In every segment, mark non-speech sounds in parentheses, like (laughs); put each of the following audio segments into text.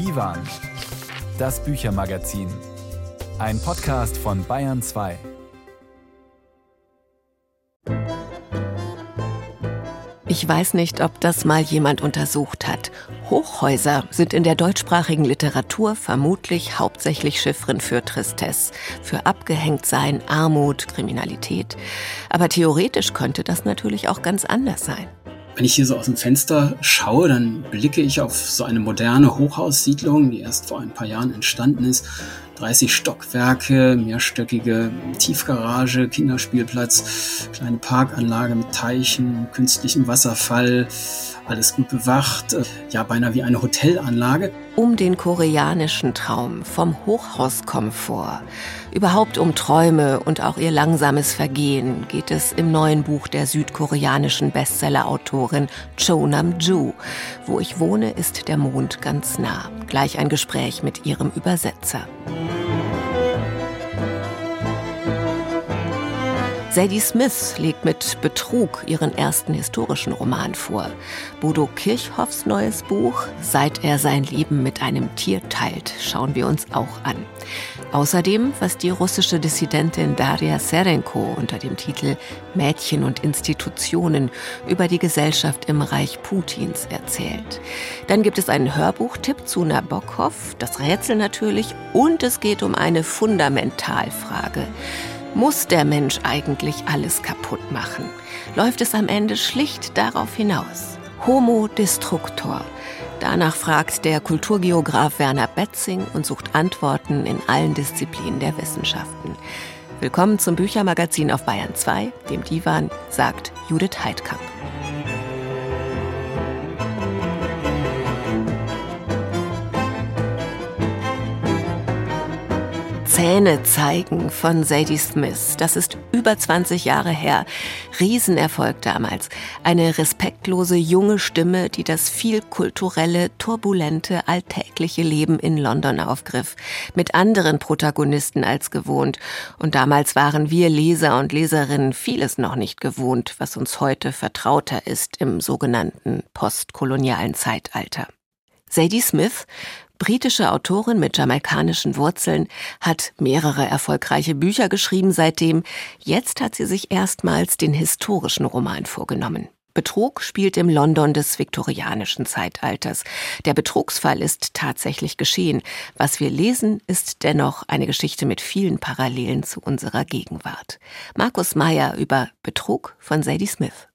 Divan, das Büchermagazin. Ein Podcast von Bayern 2. Ich weiß nicht, ob das mal jemand untersucht hat. Hochhäuser sind in der deutschsprachigen Literatur vermutlich hauptsächlich Chiffren für Tristesse, für Abgehängtsein, Armut, Kriminalität. Aber theoretisch könnte das natürlich auch ganz anders sein. Wenn ich hier so aus dem Fenster schaue, dann blicke ich auf so eine moderne Hochhaussiedlung, die erst vor ein paar Jahren entstanden ist. 30 Stockwerke, mehrstöckige Tiefgarage, Kinderspielplatz, kleine Parkanlage mit Teichen, künstlichem Wasserfall, alles gut bewacht, äh, ja beinahe wie eine Hotelanlage. Um den koreanischen Traum vom Hochhauskomfort Überhaupt um Träume und auch ihr langsames Vergehen geht es im neuen Buch der südkoreanischen Bestsellerautorin Cho Nam-ju. Wo ich wohne, ist der Mond ganz nah. Gleich ein Gespräch mit ihrem Übersetzer. Sadie Smith legt mit Betrug ihren ersten historischen Roman vor. Bodo Kirchhoffs neues Buch, Seit er sein Leben mit einem Tier teilt, schauen wir uns auch an. Außerdem, was die russische Dissidentin Daria Serenko unter dem Titel Mädchen und Institutionen über die Gesellschaft im Reich Putins erzählt. Dann gibt es einen Hörbuchtipp zu Nabokov, das Rätsel natürlich, und es geht um eine Fundamentalfrage. Muss der Mensch eigentlich alles kaputt machen? Läuft es am Ende schlicht darauf hinaus? Homo destructor. Danach fragt der Kulturgeograf Werner Betzing und sucht Antworten in allen Disziplinen der Wissenschaften. Willkommen zum Büchermagazin auf Bayern 2, dem Divan, sagt Judith Heidkamp. Zähne zeigen von Sadie Smith. Das ist über 20 Jahre her. Riesenerfolg damals. Eine respektlose junge Stimme, die das viel kulturelle, turbulente, alltägliche Leben in London aufgriff. Mit anderen Protagonisten als gewohnt. Und damals waren wir Leser und Leserinnen vieles noch nicht gewohnt, was uns heute vertrauter ist im sogenannten postkolonialen Zeitalter. Sadie Smith Britische Autorin mit jamaikanischen Wurzeln hat mehrere erfolgreiche Bücher geschrieben seitdem. Jetzt hat sie sich erstmals den historischen Roman vorgenommen. Betrug spielt im London des viktorianischen Zeitalters. Der Betrugsfall ist tatsächlich geschehen. Was wir lesen, ist dennoch eine Geschichte mit vielen Parallelen zu unserer Gegenwart. Markus Meyer über Betrug von Sadie Smith.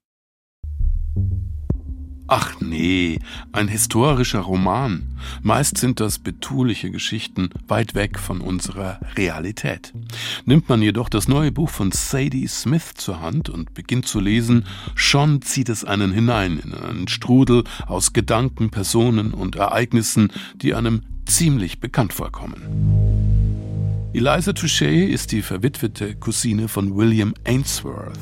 Ach nee, ein historischer Roman. Meist sind das betuliche Geschichten weit weg von unserer Realität. Nimmt man jedoch das neue Buch von Sadie Smith zur Hand und beginnt zu lesen, schon zieht es einen hinein in einen Strudel aus Gedanken, Personen und Ereignissen, die einem ziemlich bekannt vorkommen. Eliza Touche ist die verwitwete Cousine von William Ainsworth.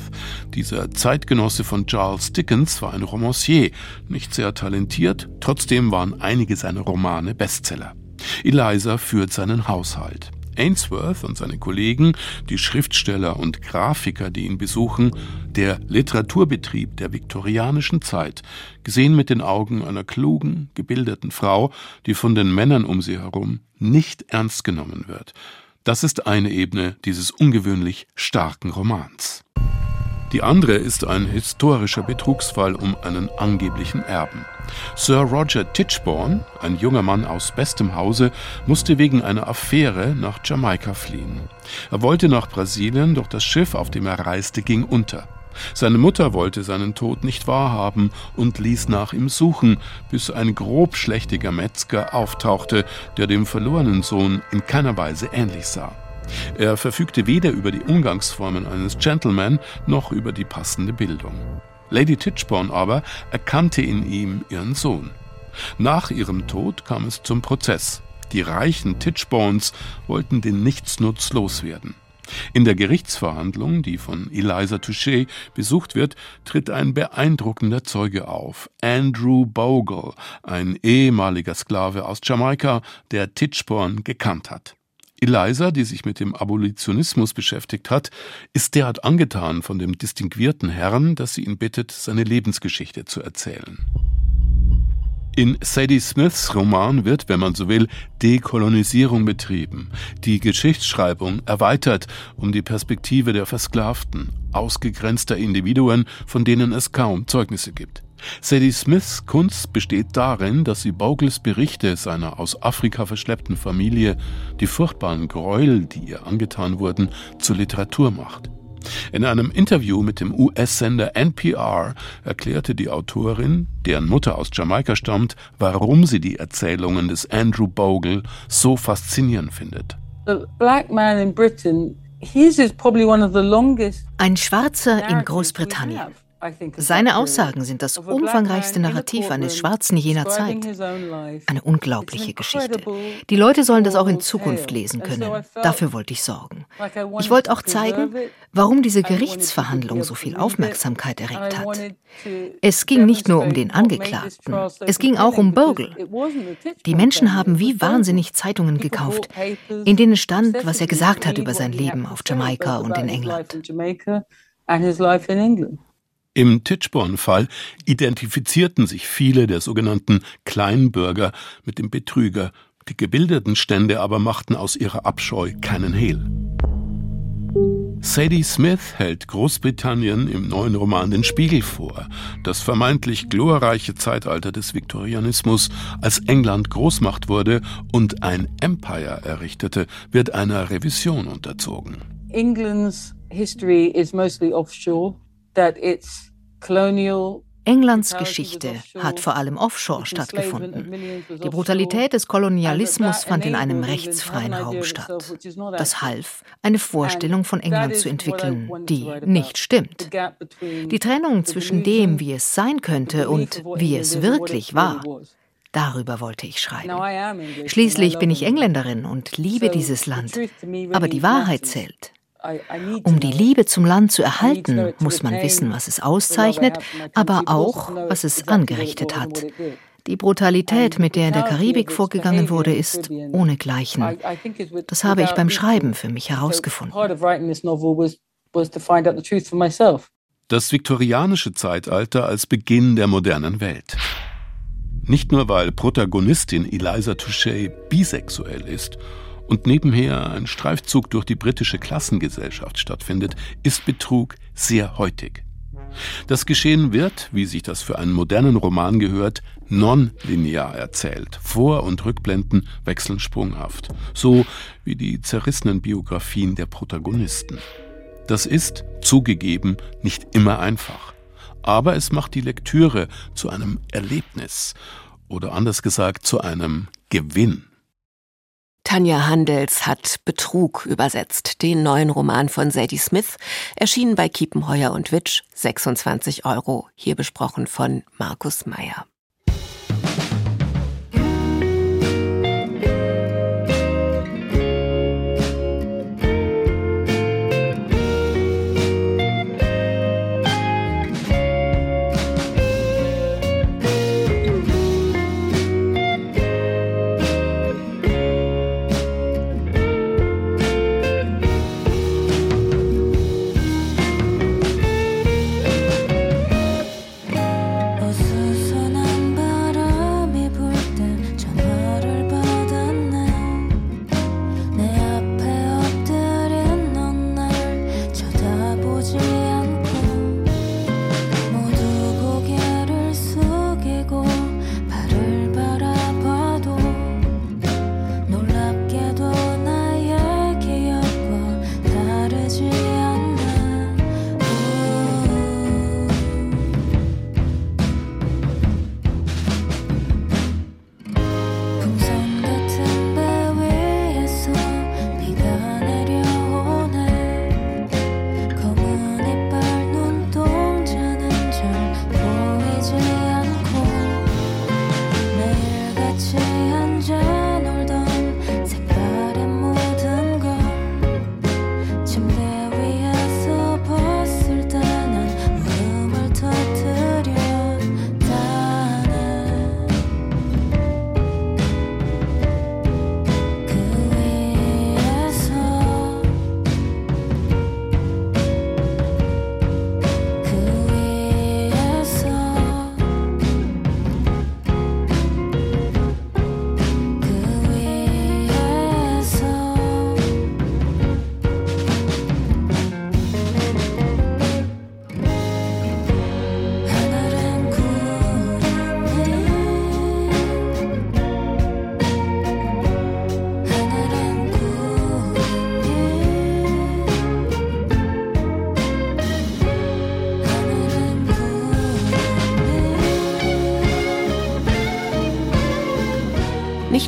Dieser Zeitgenosse von Charles Dickens war ein Romancier, nicht sehr talentiert, trotzdem waren einige seiner Romane Bestseller. Eliza führt seinen Haushalt. Ainsworth und seine Kollegen, die Schriftsteller und Grafiker, die ihn besuchen, der Literaturbetrieb der viktorianischen Zeit, gesehen mit den Augen einer klugen, gebildeten Frau, die von den Männern um sie herum nicht ernst genommen wird, das ist eine Ebene dieses ungewöhnlich starken Romans. Die andere ist ein historischer Betrugsfall um einen angeblichen Erben. Sir Roger Tichborne, ein junger Mann aus bestem Hause, musste wegen einer Affäre nach Jamaika fliehen. Er wollte nach Brasilien, doch das Schiff, auf dem er reiste, ging unter. Seine Mutter wollte seinen Tod nicht wahrhaben und ließ nach ihm suchen, bis ein grobschlächtiger Metzger auftauchte, der dem verlorenen Sohn in keiner Weise ähnlich sah. Er verfügte weder über die Umgangsformen eines Gentleman noch über die passende Bildung. Lady Titchborne aber erkannte in ihm ihren Sohn. Nach ihrem Tod kam es zum Prozess. Die reichen Titchbones wollten den Nichtsnutz loswerden. In der Gerichtsverhandlung, die von Eliza Touche besucht wird, tritt ein beeindruckender Zeuge auf, Andrew Bogle, ein ehemaliger Sklave aus Jamaika, der Titchborn gekannt hat. Eliza, die sich mit dem Abolitionismus beschäftigt hat, ist derart angetan von dem distinguierten Herrn, dass sie ihn bittet, seine Lebensgeschichte zu erzählen. In Sadie Smiths Roman wird, wenn man so will, Dekolonisierung betrieben, die Geschichtsschreibung erweitert um die Perspektive der Versklavten, ausgegrenzter Individuen, von denen es kaum Zeugnisse gibt. Sadie Smiths Kunst besteht darin, dass sie Bogles Berichte seiner aus Afrika verschleppten Familie, die furchtbaren Gräuel, die ihr angetan wurden, zur Literatur macht. In einem Interview mit dem US-Sender NPR erklärte die Autorin, deren Mutter aus Jamaika stammt, warum sie die Erzählungen des Andrew Bogle so faszinierend findet. Ein Schwarzer in Großbritannien seine Aussagen sind das umfangreichste Narrativ eines Schwarzen jener Zeit. Eine unglaubliche Geschichte. Die Leute sollen das auch in Zukunft lesen können. Dafür wollte ich sorgen. Ich wollte auch zeigen, warum diese Gerichtsverhandlung so viel Aufmerksamkeit erregt hat. Es ging nicht nur um den Angeklagten, es ging auch um Bogle. Die Menschen haben wie wahnsinnig Zeitungen gekauft, in denen stand, was er gesagt hat über sein Leben auf Jamaika und in England. Im Titchborn-Fall identifizierten sich viele der sogenannten Kleinbürger mit dem Betrüger, die gebildeten Stände aber machten aus ihrer Abscheu keinen Hehl. Sadie Smith hält Großbritannien im neuen Roman den Spiegel vor. Das vermeintlich glorreiche Zeitalter des Viktorianismus, als England Großmacht wurde und ein Empire errichtete, wird einer Revision unterzogen. England's history is mostly offshore. Englands Geschichte hat vor allem offshore stattgefunden. Die Brutalität des Kolonialismus fand in einem rechtsfreien Raum statt. Das half, eine Vorstellung von England zu entwickeln, die nicht stimmt. Die Trennung zwischen dem, wie es sein könnte und wie es wirklich war, Darüber wollte ich schreiben. Schließlich bin ich Engländerin und liebe dieses Land. Aber die Wahrheit zählt. Um die Liebe zum Land zu erhalten, muss man wissen, was es auszeichnet, aber auch, was es angerichtet hat. Die Brutalität, mit der in der Karibik vorgegangen wurde, ist ohnegleichen. Das habe ich beim Schreiben für mich herausgefunden. Das viktorianische Zeitalter als Beginn der modernen Welt. Nicht nur, weil Protagonistin Eliza Touché bisexuell ist und nebenher ein Streifzug durch die britische Klassengesellschaft stattfindet, ist Betrug sehr heutig. Das Geschehen wird, wie sich das für einen modernen Roman gehört, nonlinear erzählt. Vor- und Rückblenden wechseln sprunghaft, so wie die zerrissenen Biografien der Protagonisten. Das ist, zugegeben, nicht immer einfach. Aber es macht die Lektüre zu einem Erlebnis oder anders gesagt zu einem Gewinn. Tanja Handels hat Betrug übersetzt, den neuen Roman von Sadie Smith, erschienen bei Kiepenheuer und Witsch, 26 Euro, hier besprochen von Markus Meyer.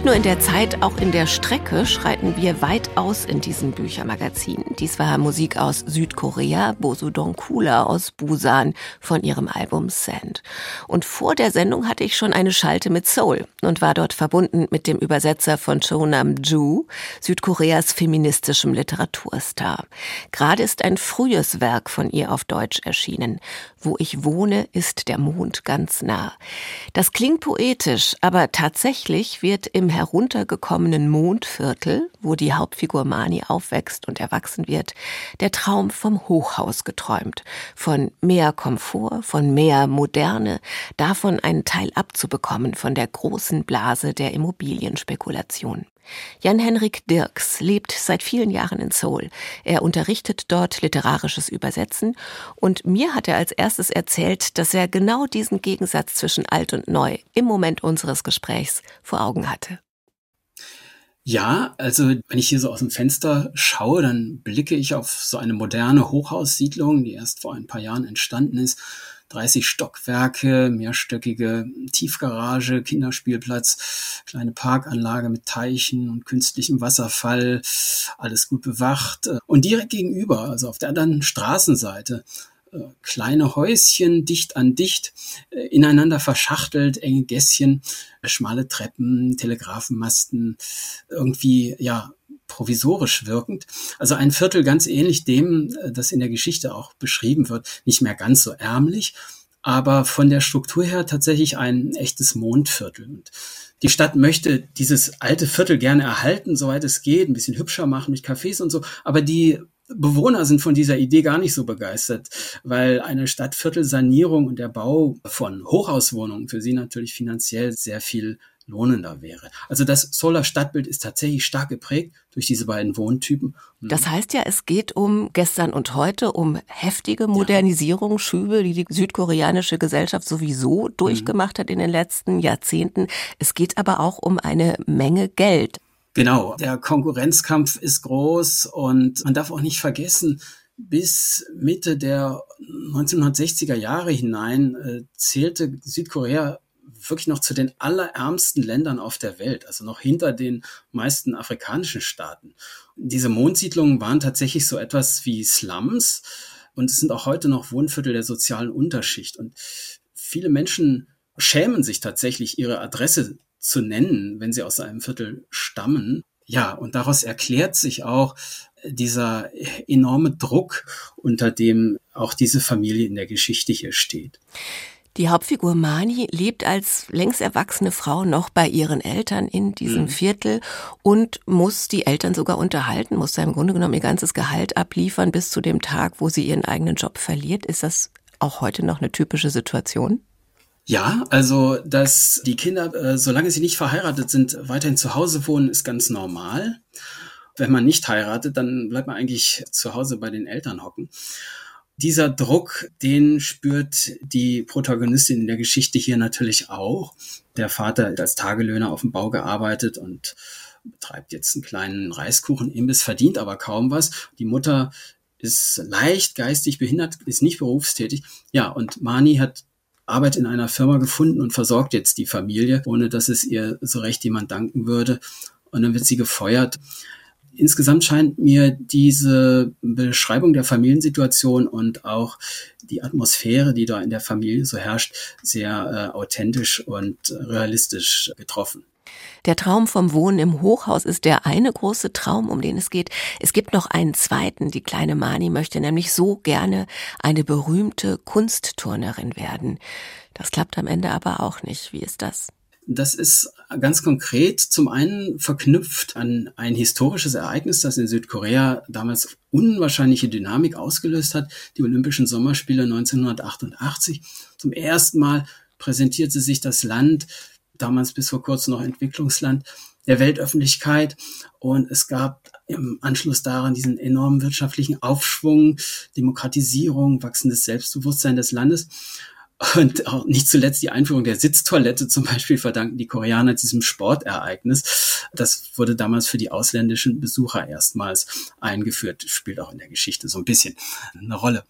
Nicht nur in der Zeit, auch in der Strecke schreiten wir weit aus in diesem Büchermagazin. Dies war Musik aus Südkorea, Bosudong Kula aus Busan von ihrem Album Sand. Und vor der Sendung hatte ich schon eine Schalte mit Seoul und war dort verbunden mit dem Übersetzer von Cho Nam-ju, Südkoreas feministischem Literaturstar. Gerade ist ein frühes Werk von ihr auf Deutsch erschienen. Wo ich wohne, ist der Mond ganz nah. Das klingt poetisch, aber tatsächlich wird im heruntergekommenen Mondviertel, wo die Hauptfigur Mani aufwächst und erwachsen wird, der Traum vom Hochhaus geträumt, von mehr Komfort, von mehr Moderne, davon einen Teil abzubekommen von der großen Blase der Immobilienspekulation. Jan-Henrik Dirks lebt seit vielen Jahren in Seoul. Er unterrichtet dort literarisches Übersetzen und mir hat er als erstes erzählt, dass er genau diesen Gegensatz zwischen alt und neu im Moment unseres Gesprächs vor Augen hatte. Ja, also wenn ich hier so aus dem Fenster schaue, dann blicke ich auf so eine moderne Hochhaussiedlung, die erst vor ein paar Jahren entstanden ist 30 Stockwerke, mehrstöckige Tiefgarage, Kinderspielplatz, kleine Parkanlage mit Teichen und künstlichem Wasserfall, alles gut bewacht. Und direkt gegenüber, also auf der anderen Straßenseite, kleine Häuschen dicht an dicht, äh, ineinander verschachtelt, enge Gässchen, schmale Treppen, Telegrafenmasten, irgendwie, ja, provisorisch wirkend. Also ein Viertel ganz ähnlich dem, äh, das in der Geschichte auch beschrieben wird, nicht mehr ganz so ärmlich, aber von der Struktur her tatsächlich ein echtes Mondviertel. Und die Stadt möchte dieses alte Viertel gerne erhalten, soweit es geht, ein bisschen hübscher machen mit Cafés und so, aber die Bewohner sind von dieser Idee gar nicht so begeistert, weil eine Stadtviertelsanierung und der Bau von Hochhauswohnungen für sie natürlich finanziell sehr viel lohnender wäre. Also das Solar Stadtbild ist tatsächlich stark geprägt durch diese beiden Wohntypen. Das heißt ja, es geht um gestern und heute, um heftige Modernisierungsschübe, die die südkoreanische Gesellschaft sowieso durchgemacht hat in den letzten Jahrzehnten. Es geht aber auch um eine Menge Geld. Genau, der Konkurrenzkampf ist groß und man darf auch nicht vergessen, bis Mitte der 1960er Jahre hinein äh, zählte Südkorea wirklich noch zu den allerärmsten Ländern auf der Welt, also noch hinter den meisten afrikanischen Staaten. Diese Mondsiedlungen waren tatsächlich so etwas wie Slums und es sind auch heute noch Wohnviertel der sozialen Unterschicht. Und viele Menschen schämen sich tatsächlich, ihre Adresse zu nennen, wenn sie aus einem Viertel stammen. Ja, und daraus erklärt sich auch dieser enorme Druck, unter dem auch diese Familie in der Geschichte hier steht. Die Hauptfigur Mani lebt als längst erwachsene Frau noch bei ihren Eltern in diesem mhm. Viertel und muss die Eltern sogar unterhalten, muss da im Grunde genommen ihr ganzes Gehalt abliefern bis zu dem Tag, wo sie ihren eigenen Job verliert. Ist das auch heute noch eine typische Situation? Ja, also dass die Kinder, äh, solange sie nicht verheiratet sind, weiterhin zu Hause wohnen, ist ganz normal. Wenn man nicht heiratet, dann bleibt man eigentlich zu Hause bei den Eltern hocken. Dieser Druck, den spürt die Protagonistin in der Geschichte hier natürlich auch. Der Vater hat als Tagelöhner auf dem Bau gearbeitet und betreibt jetzt einen kleinen Reiskuchen-Imbiss, verdient aber kaum was. Die Mutter ist leicht geistig behindert, ist nicht berufstätig. Ja, und Mani hat Arbeit in einer Firma gefunden und versorgt jetzt die Familie, ohne dass es ihr so recht jemand danken würde. Und dann wird sie gefeuert. Insgesamt scheint mir diese Beschreibung der Familiensituation und auch die Atmosphäre, die da in der Familie so herrscht, sehr äh, authentisch und realistisch getroffen. Der Traum vom Wohnen im Hochhaus ist der eine große Traum, um den es geht. Es gibt noch einen zweiten. Die kleine Mani möchte nämlich so gerne eine berühmte Kunstturnerin werden. Das klappt am Ende aber auch nicht. Wie ist das? Das ist ganz konkret zum einen verknüpft an ein historisches Ereignis, das in Südkorea damals unwahrscheinliche Dynamik ausgelöst hat, die Olympischen Sommerspiele 1988. Zum ersten Mal präsentierte sich das Land, damals bis vor kurzem noch Entwicklungsland, der Weltöffentlichkeit und es gab im Anschluss daran diesen enormen wirtschaftlichen Aufschwung, Demokratisierung, wachsendes Selbstbewusstsein des Landes. Und auch nicht zuletzt die Einführung der Sitztoilette zum Beispiel verdanken die Koreaner diesem Sportereignis. Das wurde damals für die ausländischen Besucher erstmals eingeführt, spielt auch in der Geschichte so ein bisschen eine Rolle.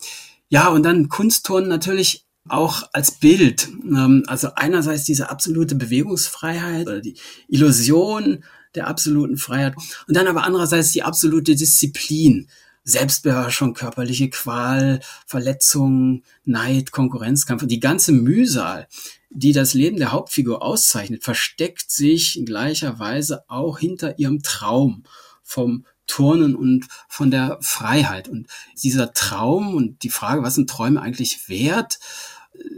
Ja, und dann Kunstturnen natürlich auch als Bild. Ähm, also einerseits diese absolute Bewegungsfreiheit oder die Illusion der absoluten Freiheit und dann aber andererseits die absolute Disziplin. Selbstbeherrschung, körperliche Qual, Verletzungen, Neid, Konkurrenzkampf die ganze Mühsal, die das Leben der Hauptfigur auszeichnet, versteckt sich in gleicher Weise auch hinter ihrem Traum vom Turnen und von der Freiheit. Und dieser Traum und die Frage, was sind Träume eigentlich wert,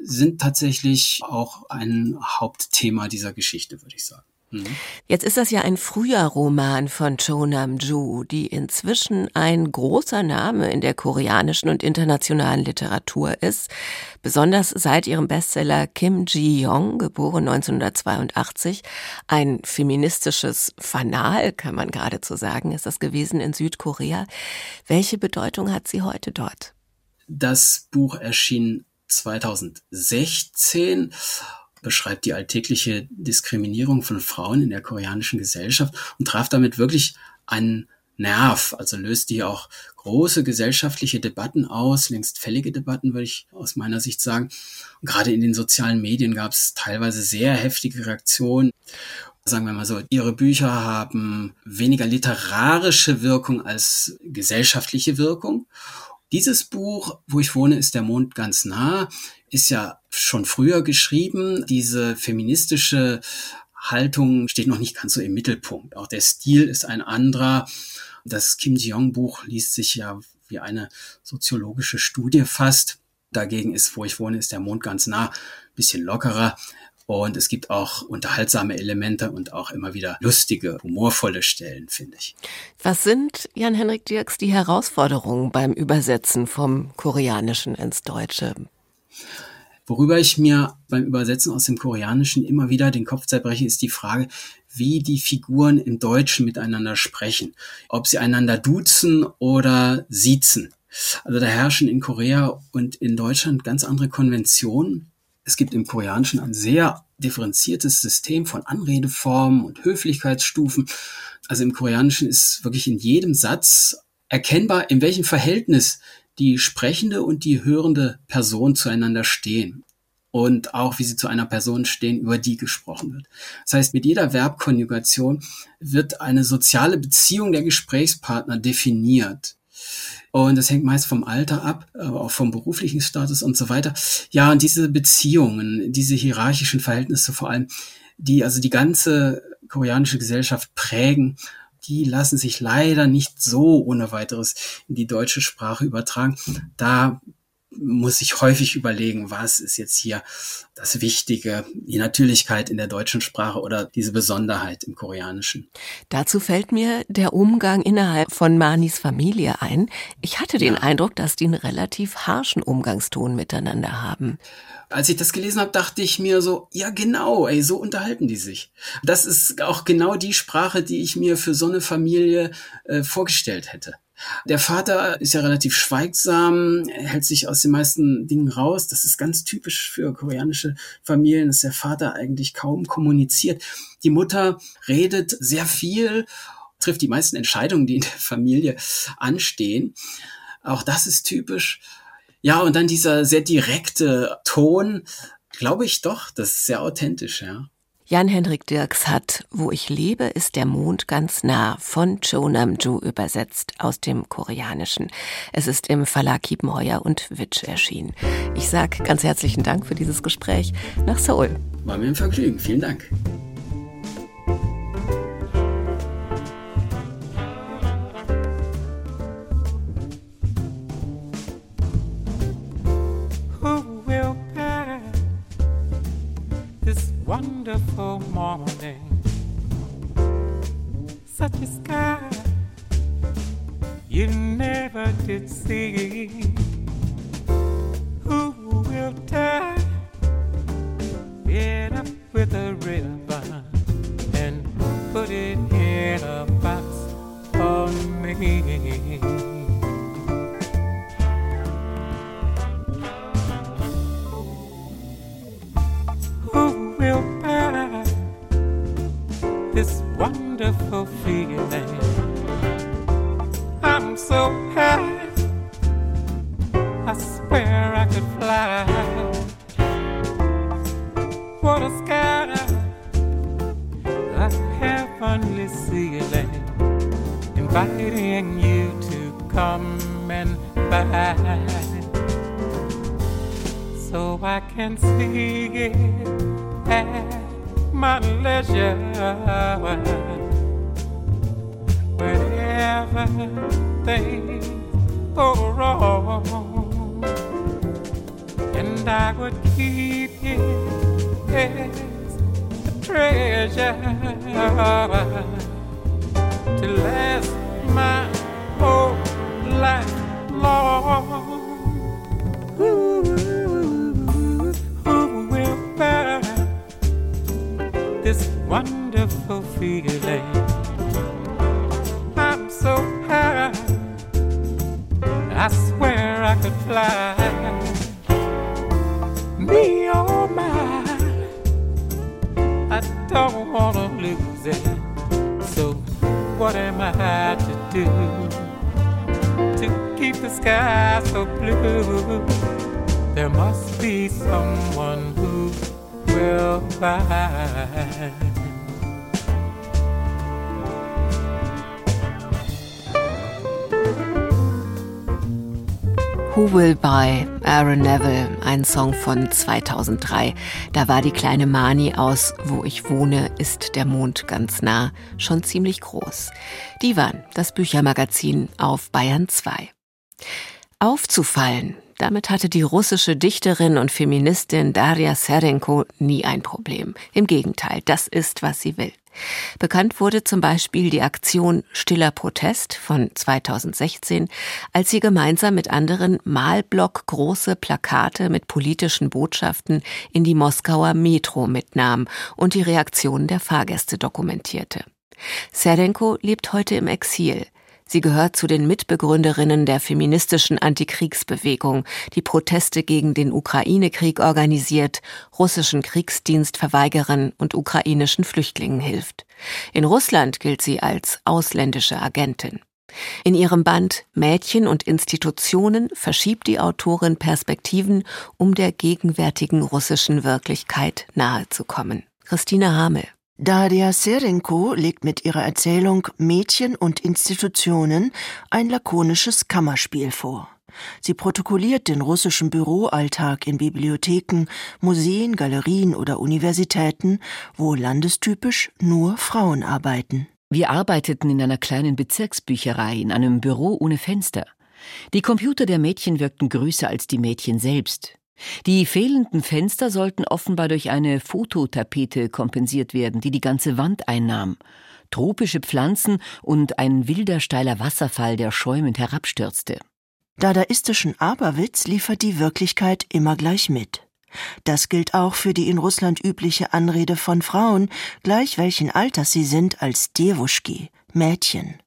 sind tatsächlich auch ein Hauptthema dieser Geschichte, würde ich sagen. Mhm. Jetzt ist das ja ein früher Roman von Cho Nam-ju, die inzwischen ein großer Name in der koreanischen und internationalen Literatur ist, besonders seit ihrem Bestseller Kim Ji-yong, geboren 1982, ein feministisches Fanal, kann man geradezu sagen, ist das gewesen in Südkorea. Welche Bedeutung hat sie heute dort? Das Buch erschien 2016 beschreibt die alltägliche Diskriminierung von Frauen in der koreanischen Gesellschaft und traf damit wirklich einen Nerv, also löst die auch große gesellschaftliche Debatten aus, längst fällige Debatten, würde ich aus meiner Sicht sagen. Und gerade in den sozialen Medien gab es teilweise sehr heftige Reaktionen. Sagen wir mal so, ihre Bücher haben weniger literarische Wirkung als gesellschaftliche Wirkung. Dieses Buch, wo ich wohne, ist der Mond ganz nah, ist ja schon früher geschrieben. Diese feministische Haltung steht noch nicht ganz so im Mittelpunkt. Auch der Stil ist ein anderer. Das Kim Ji-Young-Buch liest sich ja wie eine soziologische Studie fast. Dagegen ist, wo ich wohne, ist der Mond ganz nah, bisschen lockerer. Und es gibt auch unterhaltsame Elemente und auch immer wieder lustige, humorvolle Stellen, finde ich. Was sind, Jan-Henrik Dirks, die Herausforderungen beim Übersetzen vom Koreanischen ins Deutsche? Worüber ich mir beim Übersetzen aus dem Koreanischen immer wieder den Kopf zerbreche, ist die Frage, wie die Figuren im Deutschen miteinander sprechen. Ob sie einander duzen oder siezen. Also da herrschen in Korea und in Deutschland ganz andere Konventionen. Es gibt im Koreanischen ein sehr differenziertes System von Anredeformen und Höflichkeitsstufen. Also im Koreanischen ist wirklich in jedem Satz erkennbar, in welchem Verhältnis die sprechende und die hörende Person zueinander stehen und auch wie sie zu einer Person stehen, über die gesprochen wird. Das heißt, mit jeder Verbkonjugation wird eine soziale Beziehung der Gesprächspartner definiert. Und das hängt meist vom Alter ab, aber auch vom beruflichen Status und so weiter. Ja, und diese Beziehungen, diese hierarchischen Verhältnisse vor allem, die also die ganze koreanische Gesellschaft prägen die lassen sich leider nicht so ohne weiteres in die deutsche Sprache übertragen. Da muss ich häufig überlegen, was ist jetzt hier das Wichtige, die Natürlichkeit in der deutschen Sprache oder diese Besonderheit im Koreanischen. Dazu fällt mir der Umgang innerhalb von Manis Familie ein. Ich hatte den ja. Eindruck, dass die einen relativ harschen Umgangston miteinander haben. Als ich das gelesen habe, dachte ich mir so, ja genau, ey, so unterhalten die sich. Das ist auch genau die Sprache, die ich mir für so eine Familie äh, vorgestellt hätte. Der Vater ist ja relativ schweigsam, hält sich aus den meisten Dingen raus. Das ist ganz typisch für koreanische Familien, dass der Vater eigentlich kaum kommuniziert. Die Mutter redet sehr viel, trifft die meisten Entscheidungen, die in der Familie anstehen. Auch das ist typisch. Ja, und dann dieser sehr direkte Ton, glaube ich doch, das ist sehr authentisch, ja. Jan-Hendrik Dirks hat Wo ich lebe, ist der Mond ganz nah von Cho Nam-ju übersetzt aus dem Koreanischen. Es ist im Verlag Kiepenheuer und Witsch erschienen. Ich sage ganz herzlichen Dank für dieses Gespräch nach Seoul. War mir ein Vergnügen. Vielen Dank. Wonderful morning. Such a sky you never did see. Who will tie it up with a ribbon and put it in a box for me? Feeling. I'm so high, I swear I could fly. what a sky, a heavenly ceiling, inviting you to come and by so I can see it at my leisure. Whenever things go wrong, and I would keep it as a treasure to last my whole life long. Ooh. this wonderful feeling. I swear I could fly. Me oh my, I don't wanna lose it. So what am I to do to keep the sky so blue? There must be someone who will find. Who Will Buy, Aaron Neville, ein Song von 2003. Da war die kleine Mani aus Wo ich wohne, ist der Mond ganz nah, schon ziemlich groß. Die waren das Büchermagazin auf Bayern 2. Aufzufallen, damit hatte die russische Dichterin und Feministin Daria Serenko nie ein Problem. Im Gegenteil, das ist, was sie will. Bekannt wurde zum Beispiel die Aktion Stiller Protest von 2016, als sie gemeinsam mit anderen Malblock große Plakate mit politischen Botschaften in die Moskauer Metro mitnahm und die Reaktionen der Fahrgäste dokumentierte. Serenko lebt heute im Exil. Sie gehört zu den Mitbegründerinnen der feministischen Antikriegsbewegung, die Proteste gegen den Ukraine-Krieg organisiert, russischen Kriegsdienstverweigerern und ukrainischen Flüchtlingen hilft. In Russland gilt sie als ausländische Agentin. In ihrem Band Mädchen und Institutionen verschiebt die Autorin Perspektiven, um der gegenwärtigen russischen Wirklichkeit nahezukommen. Christine Hamel Daria Serenko legt mit ihrer Erzählung Mädchen und Institutionen ein lakonisches Kammerspiel vor. Sie protokolliert den russischen Büroalltag in Bibliotheken, Museen, Galerien oder Universitäten, wo landestypisch nur Frauen arbeiten. Wir arbeiteten in einer kleinen Bezirksbücherei in einem Büro ohne Fenster. Die Computer der Mädchen wirkten größer als die Mädchen selbst. Die fehlenden Fenster sollten offenbar durch eine Fototapete kompensiert werden, die die ganze Wand einnahm. Tropische Pflanzen und ein wilder steiler Wasserfall, der schäumend herabstürzte. Dadaistischen Aberwitz liefert die Wirklichkeit immer gleich mit. Das gilt auch für die in Russland übliche Anrede von Frauen, gleich welchen Alters sie sind, als Devuschki, Mädchen.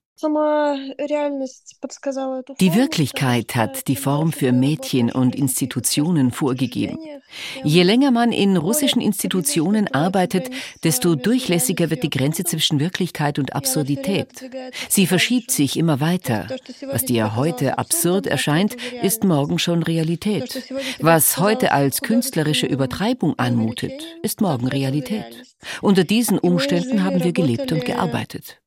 Die Wirklichkeit hat die Form für Mädchen und Institutionen vorgegeben. Je länger man in russischen Institutionen arbeitet, desto durchlässiger wird die Grenze zwischen Wirklichkeit und Absurdität. Sie verschiebt sich immer weiter. Was dir heute absurd erscheint, ist morgen schon Realität. Was heute als künstlerische Übertreibung anmutet, ist morgen Realität. Unter diesen Umständen haben wir gelebt und gearbeitet.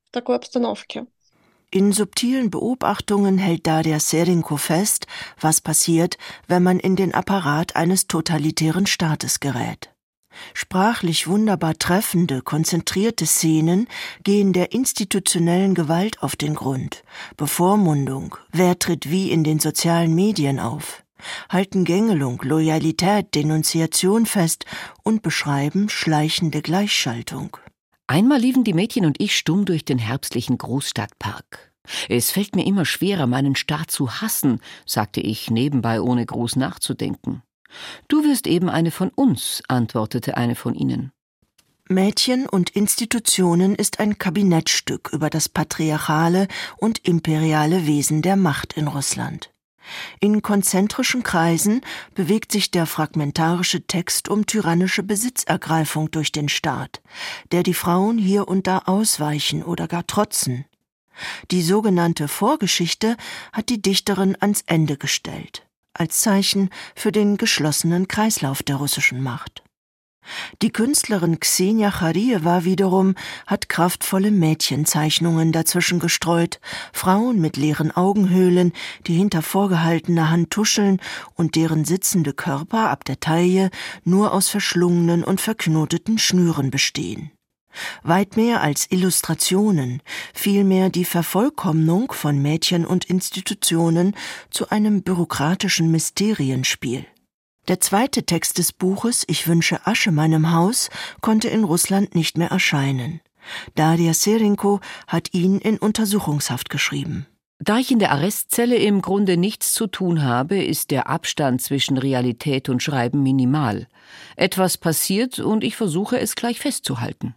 In subtilen Beobachtungen hält Daria Serinko fest, was passiert, wenn man in den Apparat eines totalitären Staates gerät. Sprachlich wunderbar treffende, konzentrierte Szenen gehen der institutionellen Gewalt auf den Grund. Bevormundung, wer tritt wie in den sozialen Medien auf, halten Gängelung, Loyalität, Denunziation fest und beschreiben schleichende Gleichschaltung. Einmal liefen die Mädchen und ich stumm durch den herbstlichen Großstadtpark. Es fällt mir immer schwerer, meinen Staat zu hassen, sagte ich nebenbei, ohne groß nachzudenken. Du wirst eben eine von uns, antwortete eine von ihnen. Mädchen und Institutionen ist ein Kabinettstück über das patriarchale und imperiale Wesen der Macht in Russland. In konzentrischen Kreisen bewegt sich der fragmentarische Text um tyrannische Besitzergreifung durch den Staat, der die Frauen hier und da ausweichen oder gar trotzen. Die sogenannte Vorgeschichte hat die Dichterin ans Ende gestellt, als Zeichen für den geschlossenen Kreislauf der russischen Macht. Die Künstlerin Xenia Chariewa wiederum hat kraftvolle Mädchenzeichnungen dazwischen gestreut, Frauen mit leeren Augenhöhlen, die hinter vorgehaltener Hand tuscheln und deren sitzende Körper ab der Taille nur aus verschlungenen und verknoteten Schnüren bestehen. Weit mehr als Illustrationen, vielmehr die Vervollkommnung von Mädchen und Institutionen zu einem bürokratischen Mysterienspiel. Der zweite Text des Buches Ich wünsche Asche meinem Haus konnte in Russland nicht mehr erscheinen. Daria Serenko hat ihn in Untersuchungshaft geschrieben. Da ich in der Arrestzelle im Grunde nichts zu tun habe, ist der Abstand zwischen Realität und Schreiben minimal. Etwas passiert und ich versuche es gleich festzuhalten.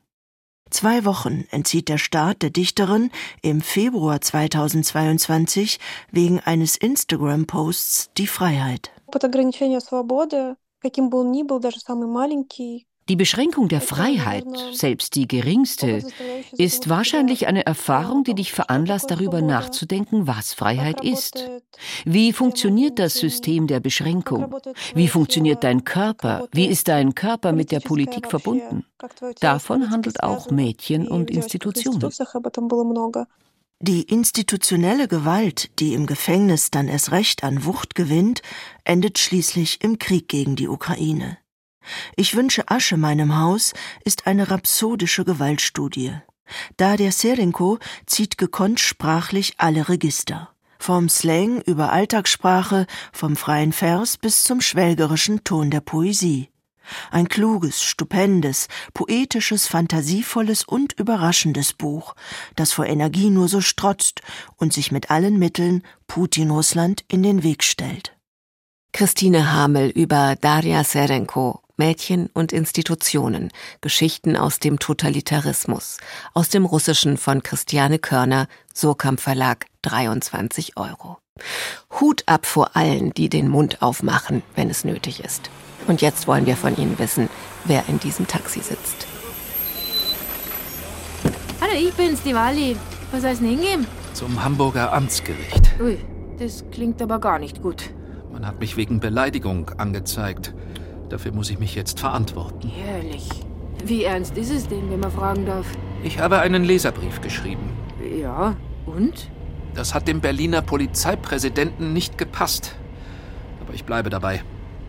Zwei Wochen entzieht der Staat der Dichterin im Februar 2022 wegen eines Instagram-Posts die Freiheit. Die Beschränkung der Freiheit, selbst die geringste, ist wahrscheinlich eine Erfahrung, die dich veranlasst, darüber nachzudenken, was Freiheit ist. Wie funktioniert das System der Beschränkung? Wie funktioniert dein Körper? Wie ist dein Körper mit der Politik verbunden? Davon handelt auch Mädchen und Institutionen. Die institutionelle Gewalt, die im Gefängnis dann erst recht an Wucht gewinnt, endet schließlich im Krieg gegen die Ukraine. Ich wünsche Asche meinem Haus ist eine rhapsodische Gewaltstudie. Da der Serenko zieht gekonnt sprachlich alle Register. Vom Slang über Alltagssprache, vom freien Vers bis zum schwelgerischen Ton der Poesie. Ein kluges, stupendes, poetisches, fantasievolles und überraschendes Buch, das vor Energie nur so strotzt und sich mit allen Mitteln Putin-Russland in den Weg stellt. Christine Hamel über Daria Serenko, Mädchen und Institutionen, Geschichten aus dem Totalitarismus, aus dem Russischen von Christiane Körner, Surkamp Verlag, 23 Euro. Hut ab vor allen, die den Mund aufmachen, wenn es nötig ist. Und jetzt wollen wir von Ihnen wissen, wer in diesem Taxi sitzt. Hallo, ich bin's, die Wally. Was soll es denn hingehen? Zum Hamburger Amtsgericht. Ui, das klingt aber gar nicht gut. Man hat mich wegen Beleidigung angezeigt. Dafür muss ich mich jetzt verantworten. Ehrlich. Wie ernst ist es denn, wenn man fragen darf? Ich habe einen Leserbrief geschrieben. Ja, und? Das hat dem Berliner Polizeipräsidenten nicht gepasst. Aber ich bleibe dabei.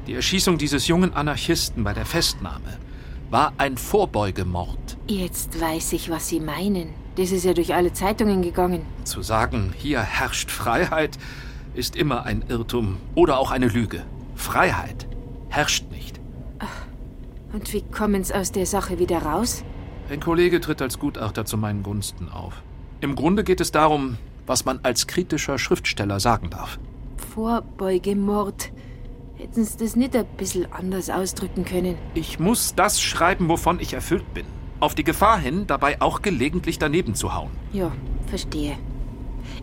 Die Erschießung dieses jungen Anarchisten bei der Festnahme war ein Vorbeugemord. Jetzt weiß ich, was Sie meinen. Das ist ja durch alle Zeitungen gegangen. Zu sagen, hier herrscht Freiheit, ist immer ein Irrtum oder auch eine Lüge. Freiheit herrscht nicht. Und wie kommen Sie aus der Sache wieder raus? Ein Kollege tritt als Gutachter zu meinen Gunsten auf. Im Grunde geht es darum, was man als kritischer Schriftsteller sagen darf. Vorbeugemord. Hätten Sie das nicht ein bisschen anders ausdrücken können? Ich muss das schreiben, wovon ich erfüllt bin. Auf die Gefahr hin, dabei auch gelegentlich daneben zu hauen. Ja, verstehe.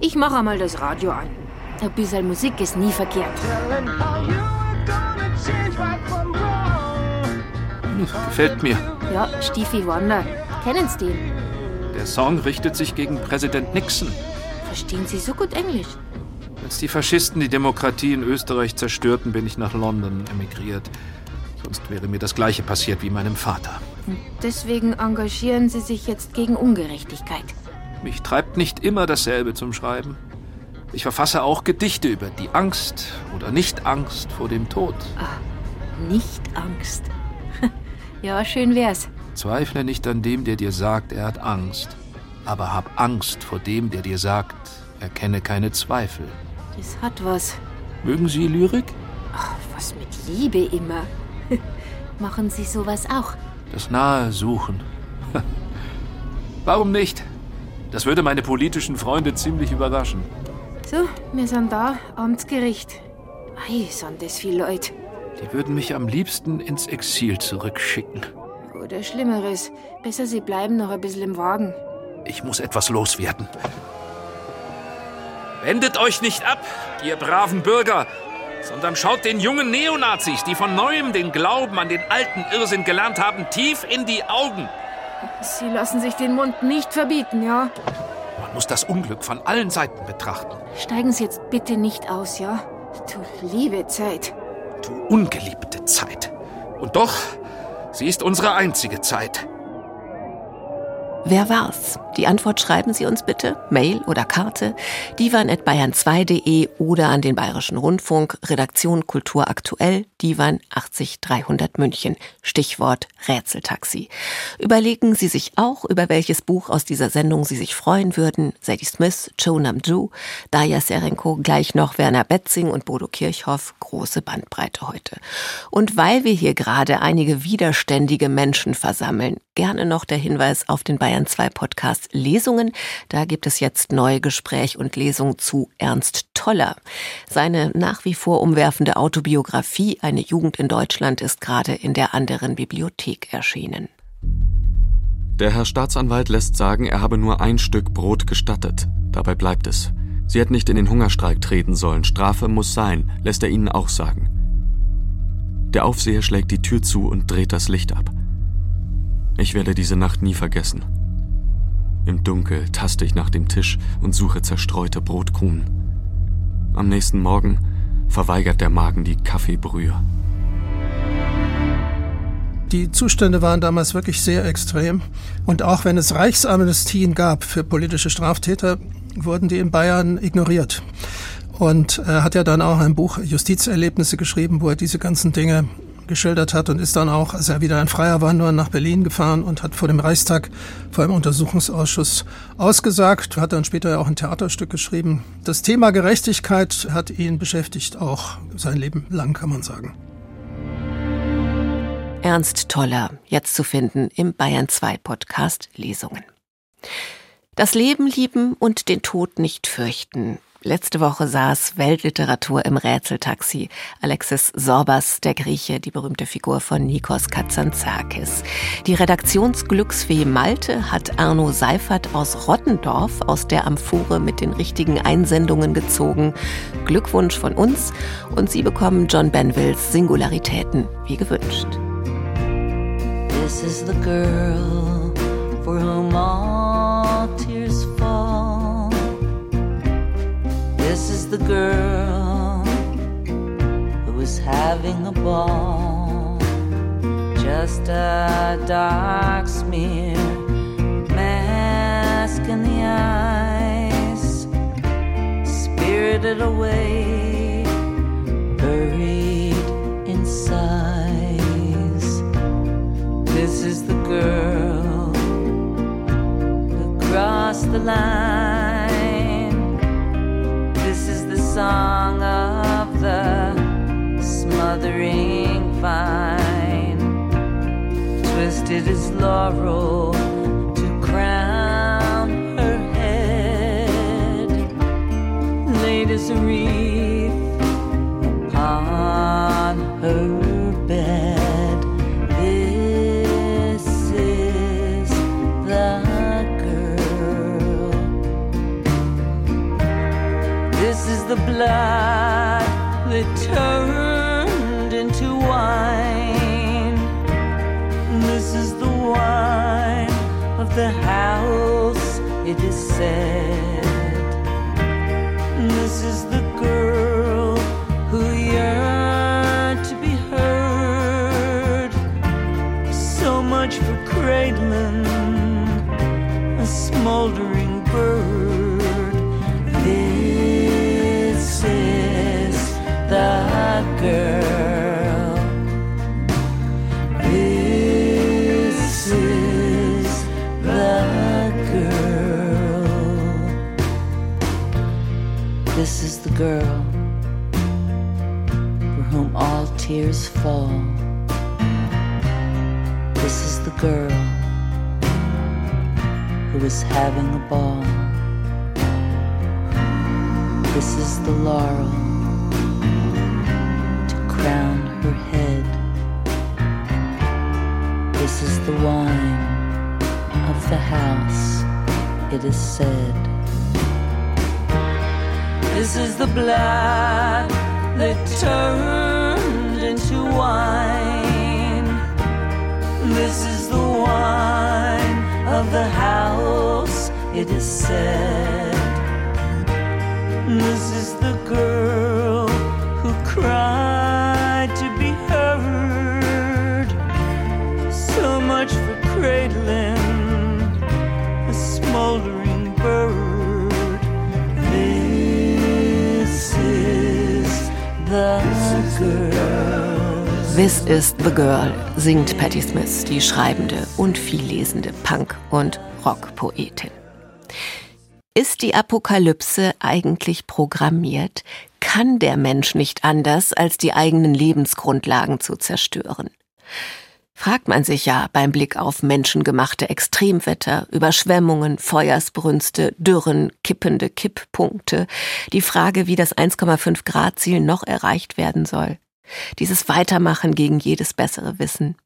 Ich mache einmal das Radio an. Ein bisschen Musik ist nie verkehrt. Gefällt mir. Ja, Stevie Wonder. Kennen Sie den? Der Song richtet sich gegen Präsident Nixon. Verstehen Sie so gut Englisch? Als die Faschisten die Demokratie in Österreich zerstörten, bin ich nach London emigriert. Sonst wäre mir das Gleiche passiert wie meinem Vater. Und deswegen engagieren Sie sich jetzt gegen Ungerechtigkeit. Mich treibt nicht immer dasselbe zum Schreiben. Ich verfasse auch Gedichte über die Angst oder Nicht-Angst vor dem Tod. Ah, nicht Angst. (laughs) ja, schön wär's. Zweifle nicht an dem, der dir sagt, er hat Angst. Aber hab Angst vor dem, der dir sagt, er kenne keine Zweifel. Das hat was. Mögen Sie Lyrik? Ach, was mit Liebe immer. (laughs) Machen Sie sowas auch? Das Nahe suchen. (laughs) Warum nicht? Das würde meine politischen Freunde ziemlich überraschen. So, wir sind da, Amtsgericht. Ei, sind das viele Leute. Die würden mich am liebsten ins Exil zurückschicken. Oder Schlimmeres. Besser, Sie bleiben noch ein bisschen im Wagen. Ich muss etwas loswerden. Wendet euch nicht ab, ihr braven Bürger, sondern schaut den jungen Neonazis, die von neuem den Glauben an den alten Irrsinn gelernt haben, tief in die Augen. Sie lassen sich den Mund nicht verbieten, ja? Man muss das Unglück von allen Seiten betrachten. Steigen Sie jetzt bitte nicht aus, ja? Du liebe Zeit. Du ungeliebte Zeit. Und doch Sie ist unsere einzige Zeit. Wer war's? Die Antwort schreiben Sie uns bitte, Mail oder Karte, divan.bayern2.de oder an den Bayerischen Rundfunk, Redaktion Kultur aktuell, Divan 80300 München. Stichwort Rätseltaxi. Überlegen Sie sich auch, über welches Buch aus dieser Sendung Sie sich freuen würden. Sadie Smith, Cho Nam-ju, Daya Serenko, gleich noch Werner Betzing und Bodo Kirchhoff. Große Bandbreite heute. Und weil wir hier gerade einige widerständige Menschen versammeln, gerne noch der Hinweis auf den Bayern 2 Podcast Lesungen. Da gibt es jetzt neue Gespräch und Lesung zu Ernst Toller. Seine nach wie vor umwerfende Autobiografie Eine Jugend in Deutschland ist gerade in der anderen Bibliothek erschienen. Der Herr Staatsanwalt lässt sagen, er habe nur ein Stück Brot gestattet. Dabei bleibt es. Sie hätten nicht in den Hungerstreik treten sollen. Strafe muss sein, lässt er ihnen auch sagen. Der Aufseher schlägt die Tür zu und dreht das Licht ab. Ich werde diese Nacht nie vergessen. Im Dunkel taste ich nach dem Tisch und suche zerstreute Brotkrumen. Am nächsten Morgen verweigert der Magen die Kaffeebrühe. Die Zustände waren damals wirklich sehr extrem. Und auch wenn es Reichsamnestien gab für politische Straftäter, wurden die in Bayern ignoriert. Und er hat ja dann auch ein Buch Justizerlebnisse geschrieben, wo er diese ganzen Dinge geschildert hat und ist dann auch, als er wieder ein Freier war, nur nach Berlin gefahren und hat vor dem Reichstag vor einem Untersuchungsausschuss ausgesagt, hat dann später auch ein Theaterstück geschrieben. Das Thema Gerechtigkeit hat ihn beschäftigt, auch sein Leben lang, kann man sagen. Ernst Toller, jetzt zu finden im Bayern 2 Podcast Lesungen. Das Leben lieben und den Tod nicht fürchten. Letzte Woche saß Weltliteratur im Rätseltaxi. Alexis Sorbas, der Grieche, die berühmte Figur von Nikos Kazantzakis. Die Redaktionsglücksfee Malte hat Arno Seifert aus Rottendorf aus der Amphore mit den richtigen Einsendungen gezogen. Glückwunsch von uns und Sie bekommen John Benvilles Singularitäten wie gewünscht. This is the girl for whom all the girl who was having a ball. Just a dark smear, mask in the eyes, spirited away, buried in sighs. This is the girl who crossed the line. Song of the smothering vine. Twisted as laurel to crown her head. Laid a wreath the blood that turned into wine. This is the wine of the house, it is said. Girl for whom all tears fall. This is the girl who is having a ball. This is the laurel to crown her head. This is the wine of the house, it is said. This is the blood that turned into wine. This is the wine of the house, it is said. This is the girl This is the Girl singt Patti Smith, die schreibende und viellesende Punk- und Rockpoetin. Ist die Apokalypse eigentlich programmiert? Kann der Mensch nicht anders, als die eigenen Lebensgrundlagen zu zerstören? Fragt man sich ja beim Blick auf menschengemachte Extremwetter, Überschwemmungen, Feuersbrünste, Dürren, kippende Kipppunkte, die Frage, wie das 1,5 Grad Ziel noch erreicht werden soll. Dieses Weitermachen gegen jedes bessere Wissen.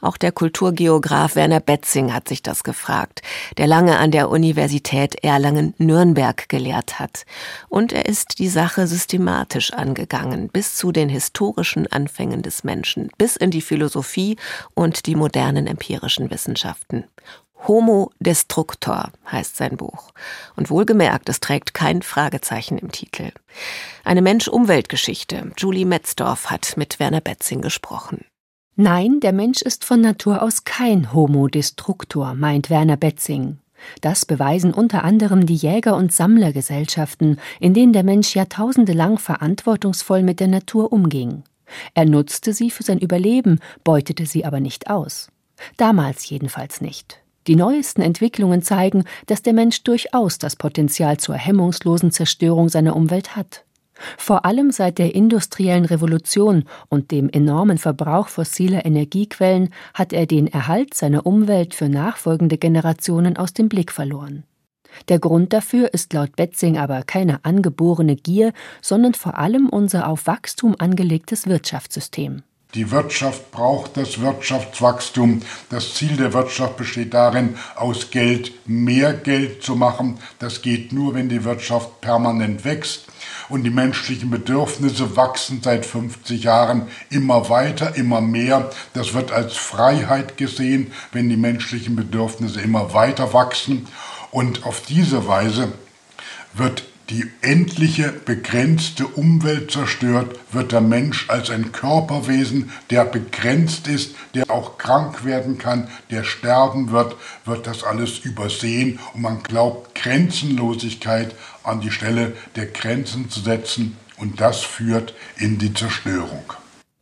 Auch der Kulturgeograf Werner Betzing hat sich das gefragt, der lange an der Universität Erlangen-Nürnberg gelehrt hat. Und er ist die Sache systematisch angegangen, bis zu den historischen Anfängen des Menschen, bis in die Philosophie und die modernen empirischen Wissenschaften. Homo Destructor heißt sein Buch. Und wohlgemerkt, es trägt kein Fragezeichen im Titel. Eine Mensch-Umwelt-Geschichte. Julie Metzdorf hat mit Werner Betzing gesprochen. Nein, der Mensch ist von Natur aus kein Homo Destructor, meint Werner Betzing. Das beweisen unter anderem die Jäger- und Sammlergesellschaften, in denen der Mensch jahrtausendelang verantwortungsvoll mit der Natur umging. Er nutzte sie für sein Überleben, beutete sie aber nicht aus. Damals jedenfalls nicht. Die neuesten Entwicklungen zeigen, dass der Mensch durchaus das Potenzial zur hemmungslosen Zerstörung seiner Umwelt hat. Vor allem seit der industriellen Revolution und dem enormen Verbrauch fossiler Energiequellen hat er den Erhalt seiner Umwelt für nachfolgende Generationen aus dem Blick verloren. Der Grund dafür ist laut Betzing aber keine angeborene Gier, sondern vor allem unser auf Wachstum angelegtes Wirtschaftssystem. Die Wirtschaft braucht das Wirtschaftswachstum. Das Ziel der Wirtschaft besteht darin, aus Geld mehr Geld zu machen. Das geht nur, wenn die Wirtschaft permanent wächst und die menschlichen Bedürfnisse wachsen seit 50 Jahren immer weiter, immer mehr. Das wird als Freiheit gesehen, wenn die menschlichen Bedürfnisse immer weiter wachsen. Und auf diese Weise wird die endliche, begrenzte Umwelt zerstört, wird der Mensch als ein Körperwesen, der begrenzt ist, der auch krank werden kann, der sterben wird, wird das alles übersehen und man glaubt Grenzenlosigkeit an die Stelle der Grenzen zu setzen und das führt in die Zerstörung.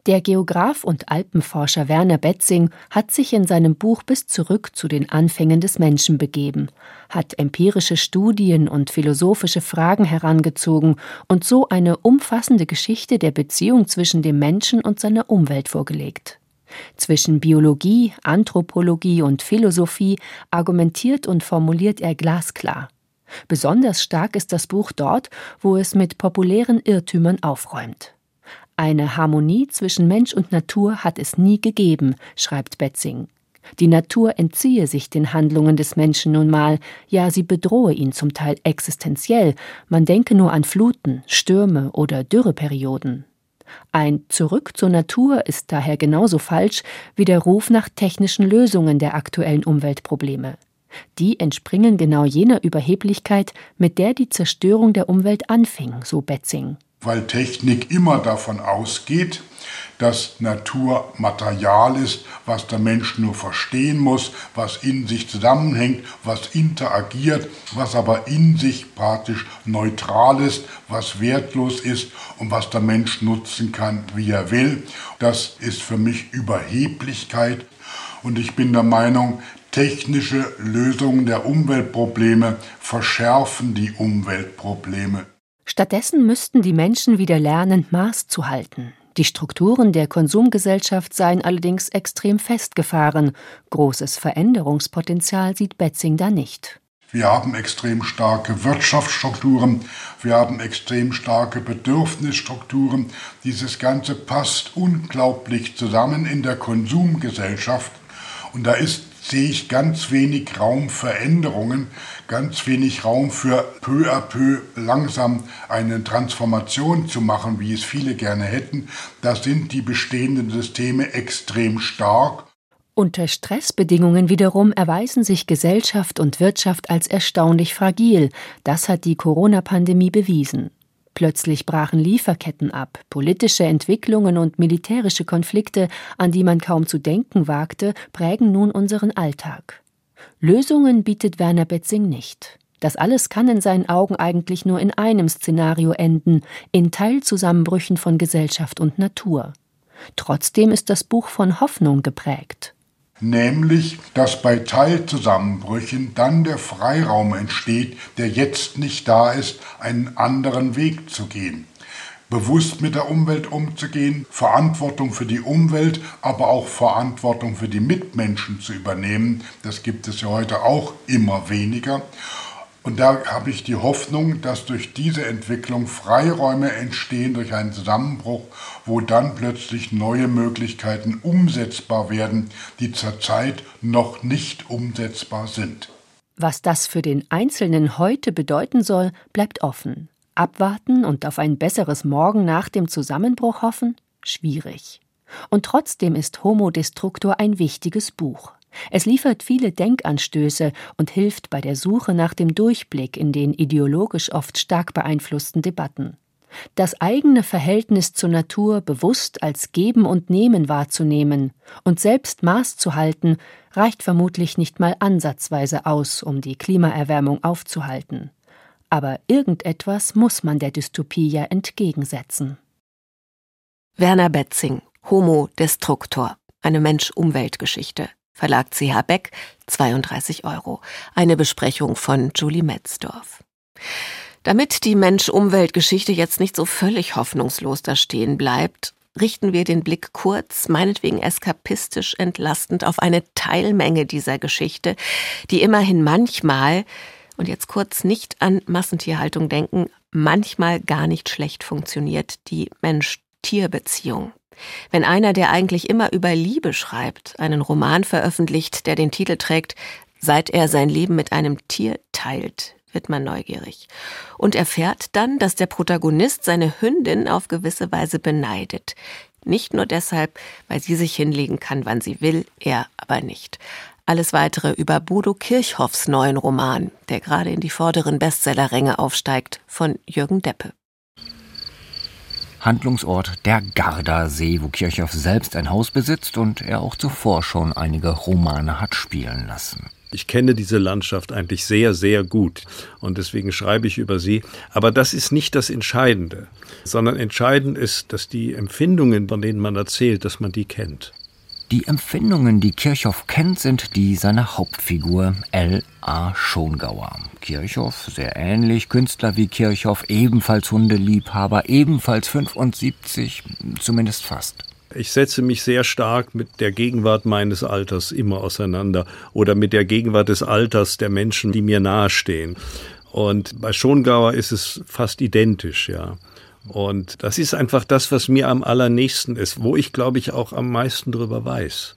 Der Geograf und Alpenforscher Werner Betzing hat sich in seinem Buch bis zurück zu den Anfängen des Menschen begeben, hat empirische Studien und philosophische Fragen herangezogen und so eine umfassende Geschichte der Beziehung zwischen dem Menschen und seiner Umwelt vorgelegt. Zwischen Biologie, Anthropologie und Philosophie argumentiert und formuliert er glasklar. Besonders stark ist das Buch dort, wo es mit populären Irrtümern aufräumt. Eine Harmonie zwischen Mensch und Natur hat es nie gegeben, schreibt Betzing. Die Natur entziehe sich den Handlungen des Menschen nun mal, ja, sie bedrohe ihn zum Teil existenziell. Man denke nur an Fluten, Stürme oder Dürreperioden. Ein Zurück zur Natur ist daher genauso falsch wie der Ruf nach technischen Lösungen der aktuellen Umweltprobleme. Die entspringen genau jener Überheblichkeit, mit der die Zerstörung der Umwelt anfing, so Betzing weil Technik immer davon ausgeht, dass Natur Material ist, was der Mensch nur verstehen muss, was in sich zusammenhängt, was interagiert, was aber in sich praktisch neutral ist, was wertlos ist und was der Mensch nutzen kann, wie er will. Das ist für mich Überheblichkeit und ich bin der Meinung, technische Lösungen der Umweltprobleme verschärfen die Umweltprobleme. Stattdessen müssten die Menschen wieder lernen, Maß zu halten. Die Strukturen der Konsumgesellschaft seien allerdings extrem festgefahren. Großes Veränderungspotenzial sieht Betzing da nicht. Wir haben extrem starke Wirtschaftsstrukturen, wir haben extrem starke Bedürfnisstrukturen. Dieses Ganze passt unglaublich zusammen in der Konsumgesellschaft. Und da ist sehe ich ganz wenig Raum für Änderungen, ganz wenig Raum für peu à peu langsam eine Transformation zu machen, wie es viele gerne hätten. Da sind die bestehenden Systeme extrem stark. Unter Stressbedingungen wiederum erweisen sich Gesellschaft und Wirtschaft als erstaunlich fragil. Das hat die Corona-Pandemie bewiesen. Plötzlich brachen Lieferketten ab, politische Entwicklungen und militärische Konflikte, an die man kaum zu denken wagte, prägen nun unseren Alltag. Lösungen bietet Werner Betzing nicht. Das alles kann in seinen Augen eigentlich nur in einem Szenario enden, in Teilzusammenbrüchen von Gesellschaft und Natur. Trotzdem ist das Buch von Hoffnung geprägt. Nämlich, dass bei Teilzusammenbrüchen dann der Freiraum entsteht, der jetzt nicht da ist, einen anderen Weg zu gehen bewusst mit der Umwelt umzugehen, Verantwortung für die Umwelt, aber auch Verantwortung für die Mitmenschen zu übernehmen. Das gibt es ja heute auch immer weniger. Und da habe ich die Hoffnung, dass durch diese Entwicklung Freiräume entstehen, durch einen Zusammenbruch, wo dann plötzlich neue Möglichkeiten umsetzbar werden, die zurzeit noch nicht umsetzbar sind. Was das für den Einzelnen heute bedeuten soll, bleibt offen. Abwarten und auf ein besseres Morgen nach dem Zusammenbruch hoffen? Schwierig. Und trotzdem ist Homo Destructor ein wichtiges Buch. Es liefert viele Denkanstöße und hilft bei der Suche nach dem Durchblick in den ideologisch oft stark beeinflussten Debatten. Das eigene Verhältnis zur Natur bewusst als Geben und Nehmen wahrzunehmen und selbst Maß zu halten, reicht vermutlich nicht mal ansatzweise aus, um die Klimaerwärmung aufzuhalten. Aber irgendetwas muss man der Dystopie ja entgegensetzen. Werner Betzing, Homo Destructor, eine Mensch-Umwelt-Geschichte. Verlag CH Beck, 32 Euro. Eine Besprechung von Julie Metzdorf. Damit die Mensch-Umwelt-Geschichte jetzt nicht so völlig hoffnungslos da stehen bleibt, richten wir den Blick kurz, meinetwegen eskapistisch entlastend, auf eine Teilmenge dieser Geschichte, die immerhin manchmal, und jetzt kurz nicht an Massentierhaltung denken, manchmal gar nicht schlecht funktioniert, die Mensch-Tier-Beziehung. Wenn einer, der eigentlich immer über Liebe schreibt, einen Roman veröffentlicht, der den Titel trägt, Seit er sein Leben mit einem Tier teilt, wird man neugierig und erfährt dann, dass der Protagonist seine Hündin auf gewisse Weise beneidet. Nicht nur deshalb, weil sie sich hinlegen kann, wann sie will, er aber nicht. Alles weitere über Bodo Kirchhoffs neuen Roman, der gerade in die vorderen Bestsellerränge aufsteigt, von Jürgen Deppe. Handlungsort der Gardasee, wo Kirchhoff selbst ein Haus besitzt und er auch zuvor schon einige Romane hat spielen lassen. Ich kenne diese Landschaft eigentlich sehr, sehr gut und deswegen schreibe ich über sie. Aber das ist nicht das Entscheidende, sondern entscheidend ist, dass die Empfindungen, von denen man erzählt, dass man die kennt. Die Empfindungen, die Kirchhoff kennt, sind die seiner Hauptfigur L. A. Schongauer. Kirchhoff, sehr ähnlich, Künstler wie Kirchhoff, ebenfalls Hundeliebhaber, ebenfalls 75, zumindest fast. Ich setze mich sehr stark mit der Gegenwart meines Alters immer auseinander oder mit der Gegenwart des Alters der Menschen, die mir nahestehen. Und bei Schongauer ist es fast identisch, ja. Und das ist einfach das, was mir am allernächsten ist, wo ich, glaube ich, auch am meisten drüber weiß.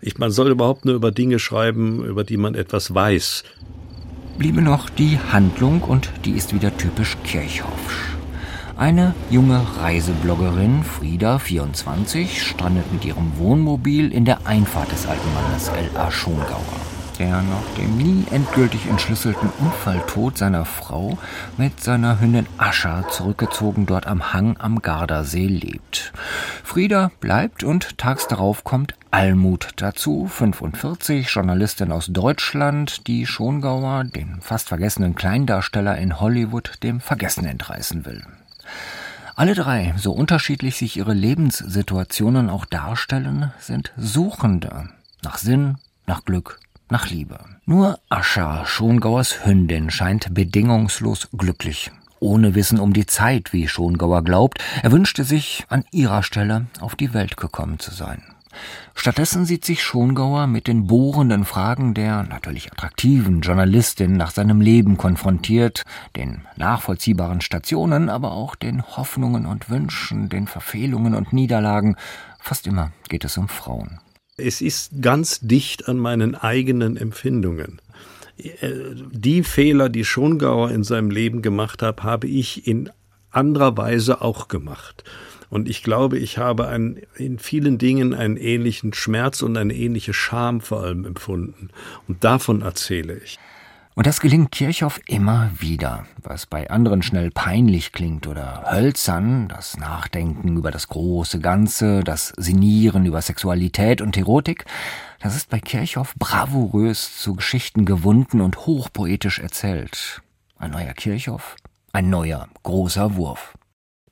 Ich, man soll überhaupt nur über Dinge schreiben, über die man etwas weiß. Bliebe noch die Handlung und die ist wieder typisch Kirchhoffsch. Eine junge Reisebloggerin, Frieda, 24, strandet mit ihrem Wohnmobil in der Einfahrt des alten Mannes L.A. Schongauer der nach dem nie endgültig entschlüsselten Unfalltod seiner Frau mit seiner Hündin Ascha zurückgezogen dort am Hang am Gardasee lebt. Frieda bleibt und tags darauf kommt Almut dazu, 45, Journalistin aus Deutschland, die Schongauer, den fast vergessenen Kleindarsteller in Hollywood, dem Vergessen entreißen will. Alle drei, so unterschiedlich sich ihre Lebenssituationen auch darstellen, sind Suchende nach Sinn, nach Glück, nach Liebe. Nur Ascha, Schongauers Hündin, scheint bedingungslos glücklich. Ohne Wissen um die Zeit, wie Schongauer glaubt, er wünschte sich, an ihrer Stelle auf die Welt gekommen zu sein. Stattdessen sieht sich Schongauer mit den bohrenden Fragen der natürlich attraktiven Journalistin nach seinem Leben konfrontiert, den nachvollziehbaren Stationen, aber auch den Hoffnungen und Wünschen, den Verfehlungen und Niederlagen. Fast immer geht es um Frauen. Es ist ganz dicht an meinen eigenen Empfindungen. Äh, die Fehler, die Schongauer in seinem Leben gemacht hat, habe ich in anderer Weise auch gemacht. Und ich glaube, ich habe ein, in vielen Dingen einen ähnlichen Schmerz und eine ähnliche Scham vor allem empfunden. Und davon erzähle ich. Und das gelingt Kirchhoff immer wieder. Was bei anderen schnell peinlich klingt oder hölzern, das Nachdenken über das große Ganze, das Sinieren über Sexualität und Erotik, das ist bei Kirchhoff bravourös zu Geschichten gewunden und hochpoetisch erzählt. Ein neuer Kirchhoff, ein neuer großer Wurf.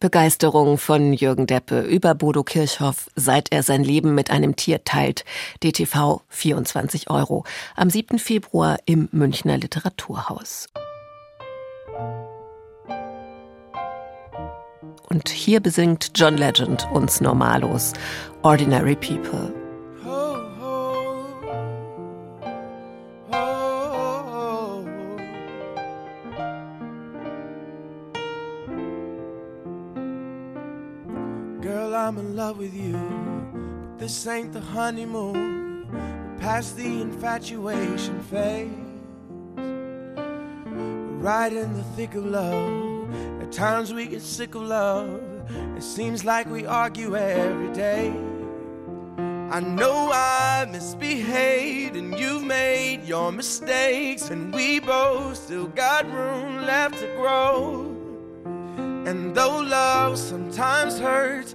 Begeisterung von Jürgen Deppe über Bodo Kirchhoff, seit er sein Leben mit einem Tier teilt. DTV 24 Euro. Am 7. Februar im Münchner Literaturhaus. Und hier besingt John Legend uns Normalos, Ordinary People. I'm in love with you. But this ain't the honeymoon. Past the infatuation phase. We're right in the thick of love. At times we get sick of love. It seems like we argue every day. I know I misbehaved and you've made your mistakes, and we both still got room left to grow. And though love sometimes hurts,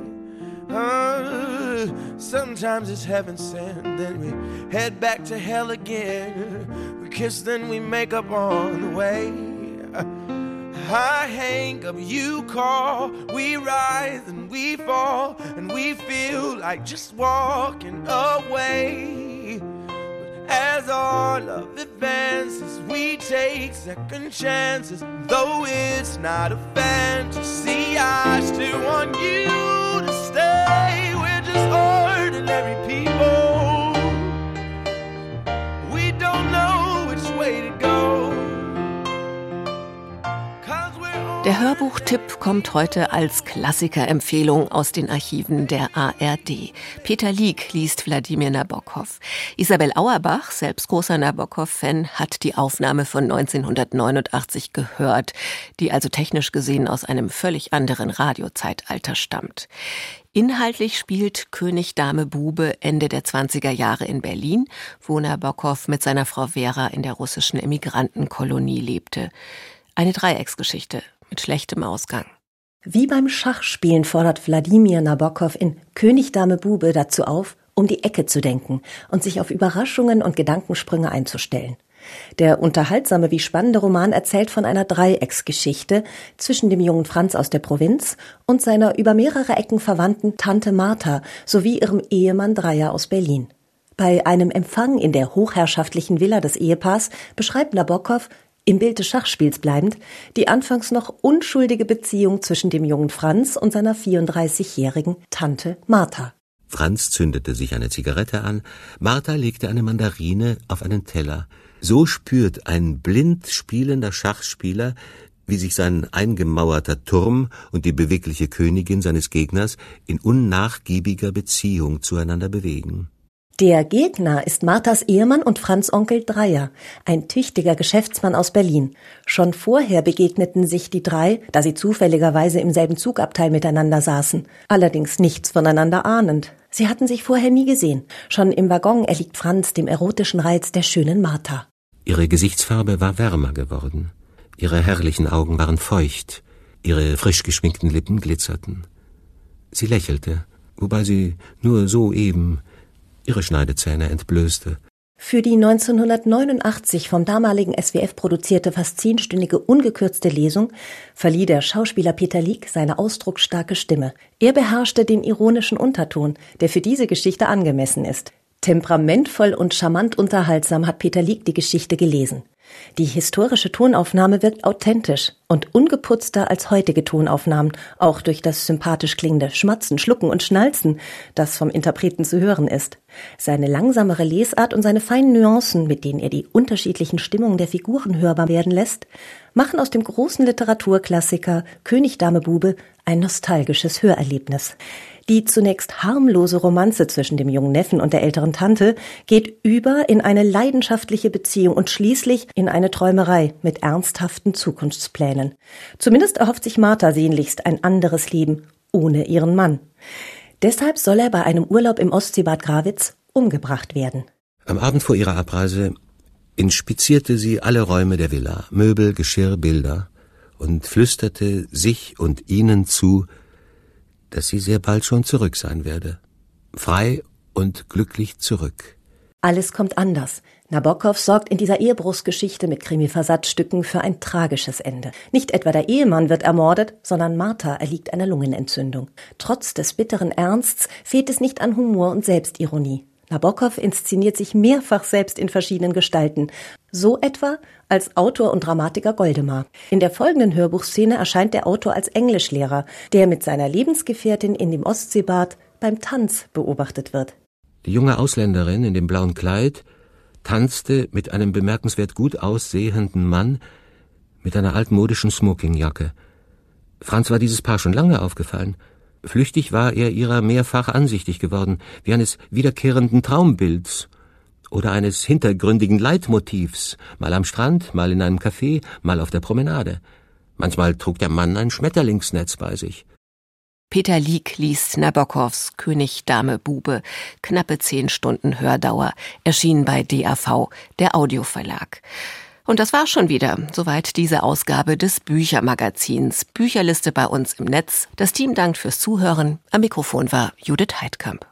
Uh, sometimes it's heaven sent, then we head back to hell again. We kiss, then we make up on the way. I hang up, you call, we rise and we fall, and we feel like just walking away. But as our love advances, we take second chances. Though it's not a fantasy, I still want you Der Hörbuchtipp kommt heute als Klassikerempfehlung aus den Archiven der ARD. Peter Lieck liest Wladimir Nabokov. Isabel Auerbach, selbst großer Nabokov-Fan, hat die Aufnahme von 1989 gehört, die also technisch gesehen aus einem völlig anderen Radiozeitalter stammt. Inhaltlich spielt König Dame Bube Ende der 20er Jahre in Berlin, wo Nabokov mit seiner Frau Vera in der russischen Emigrantenkolonie lebte. Eine Dreiecksgeschichte mit schlechtem Ausgang. Wie beim Schachspielen fordert Wladimir Nabokov in König Dame Bube dazu auf, um die Ecke zu denken und sich auf Überraschungen und Gedankensprünge einzustellen. Der unterhaltsame wie spannende Roman erzählt von einer Dreiecksgeschichte zwischen dem jungen Franz aus der Provinz und seiner über mehrere Ecken verwandten Tante Martha sowie ihrem Ehemann Dreier aus Berlin. Bei einem Empfang in der hochherrschaftlichen Villa des Ehepaars beschreibt Nabokov, im Bild des Schachspiels bleibend, die anfangs noch unschuldige Beziehung zwischen dem jungen Franz und seiner 34-jährigen Tante Martha. Franz zündete sich eine Zigarette an, Martha legte eine Mandarine auf einen Teller. So spürt ein blind spielender Schachspieler, wie sich sein eingemauerter Turm und die bewegliche Königin seines Gegners in unnachgiebiger Beziehung zueinander bewegen. Der Gegner ist Marthas Ehemann und Franz Onkel Dreier, ein tüchtiger Geschäftsmann aus Berlin. Schon vorher begegneten sich die drei, da sie zufälligerweise im selben Zugabteil miteinander saßen, allerdings nichts voneinander ahnend. Sie hatten sich vorher nie gesehen. Schon im Waggon erliegt Franz dem erotischen Reiz der schönen Martha. Ihre Gesichtsfarbe war wärmer geworden. Ihre herrlichen Augen waren feucht. Ihre frisch geschminkten Lippen glitzerten. Sie lächelte, wobei sie nur so eben ihre Schneidezähne entblößte. Für die 1989 vom damaligen SWF produzierte fast zehnstündige ungekürzte Lesung verlieh der Schauspieler Peter Lieck seine ausdrucksstarke Stimme. Er beherrschte den ironischen Unterton, der für diese Geschichte angemessen ist. Temperamentvoll und charmant unterhaltsam hat Peter Lieck die Geschichte gelesen. Die historische Tonaufnahme wirkt authentisch und ungeputzter als heutige Tonaufnahmen, auch durch das sympathisch klingende Schmatzen, Schlucken und Schnalzen, das vom Interpreten zu hören ist. Seine langsamere Lesart und seine feinen Nuancen, mit denen er die unterschiedlichen Stimmungen der Figuren hörbar werden lässt, machen aus dem großen Literaturklassiker König Dame Bube ein nostalgisches Hörerlebnis. Die zunächst harmlose Romanze zwischen dem jungen Neffen und der älteren Tante geht über in eine leidenschaftliche Beziehung und schließlich in eine Träumerei mit ernsthaften Zukunftsplänen. Zumindest erhofft sich Martha sehnlichst ein anderes Leben ohne ihren Mann. Deshalb soll er bei einem Urlaub im Ostseebad Grawitz umgebracht werden. Am Abend vor ihrer Abreise inspizierte sie alle Räume der Villa, Möbel, Geschirr, Bilder und flüsterte sich und ihnen zu, dass sie sehr bald schon zurück sein werde. Frei und glücklich zurück. Alles kommt anders. Nabokov sorgt in dieser Ehebruchsgeschichte mit Krimi-Versatzstücken für ein tragisches Ende. Nicht etwa der Ehemann wird ermordet, sondern Martha erliegt einer Lungenentzündung. Trotz des bitteren Ernsts fehlt es nicht an Humor und Selbstironie. Nabokov inszeniert sich mehrfach selbst in verschiedenen Gestalten. So etwa als Autor und Dramatiker Goldemar. In der folgenden Hörbuchszene erscheint der Autor als Englischlehrer, der mit seiner Lebensgefährtin in dem Ostseebad beim Tanz beobachtet wird. Die junge Ausländerin in dem blauen Kleid tanzte mit einem bemerkenswert gut aussehenden Mann mit einer altmodischen Smokingjacke. Franz war dieses Paar schon lange aufgefallen. Flüchtig war er ihrer mehrfach ansichtig geworden, wie eines wiederkehrenden Traumbilds oder eines hintergründigen Leitmotivs, mal am Strand, mal in einem Café, mal auf der Promenade. Manchmal trug der Mann ein Schmetterlingsnetz bei sich. Peter Lieck liest Nabokovs König, Dame, Bube, knappe zehn Stunden Hördauer, erschien bei DAV, der Audioverlag. Und das war schon wieder. Soweit diese Ausgabe des Büchermagazins. Bücherliste bei uns im Netz. Das Team dankt fürs Zuhören. Am Mikrofon war Judith Heidkamp.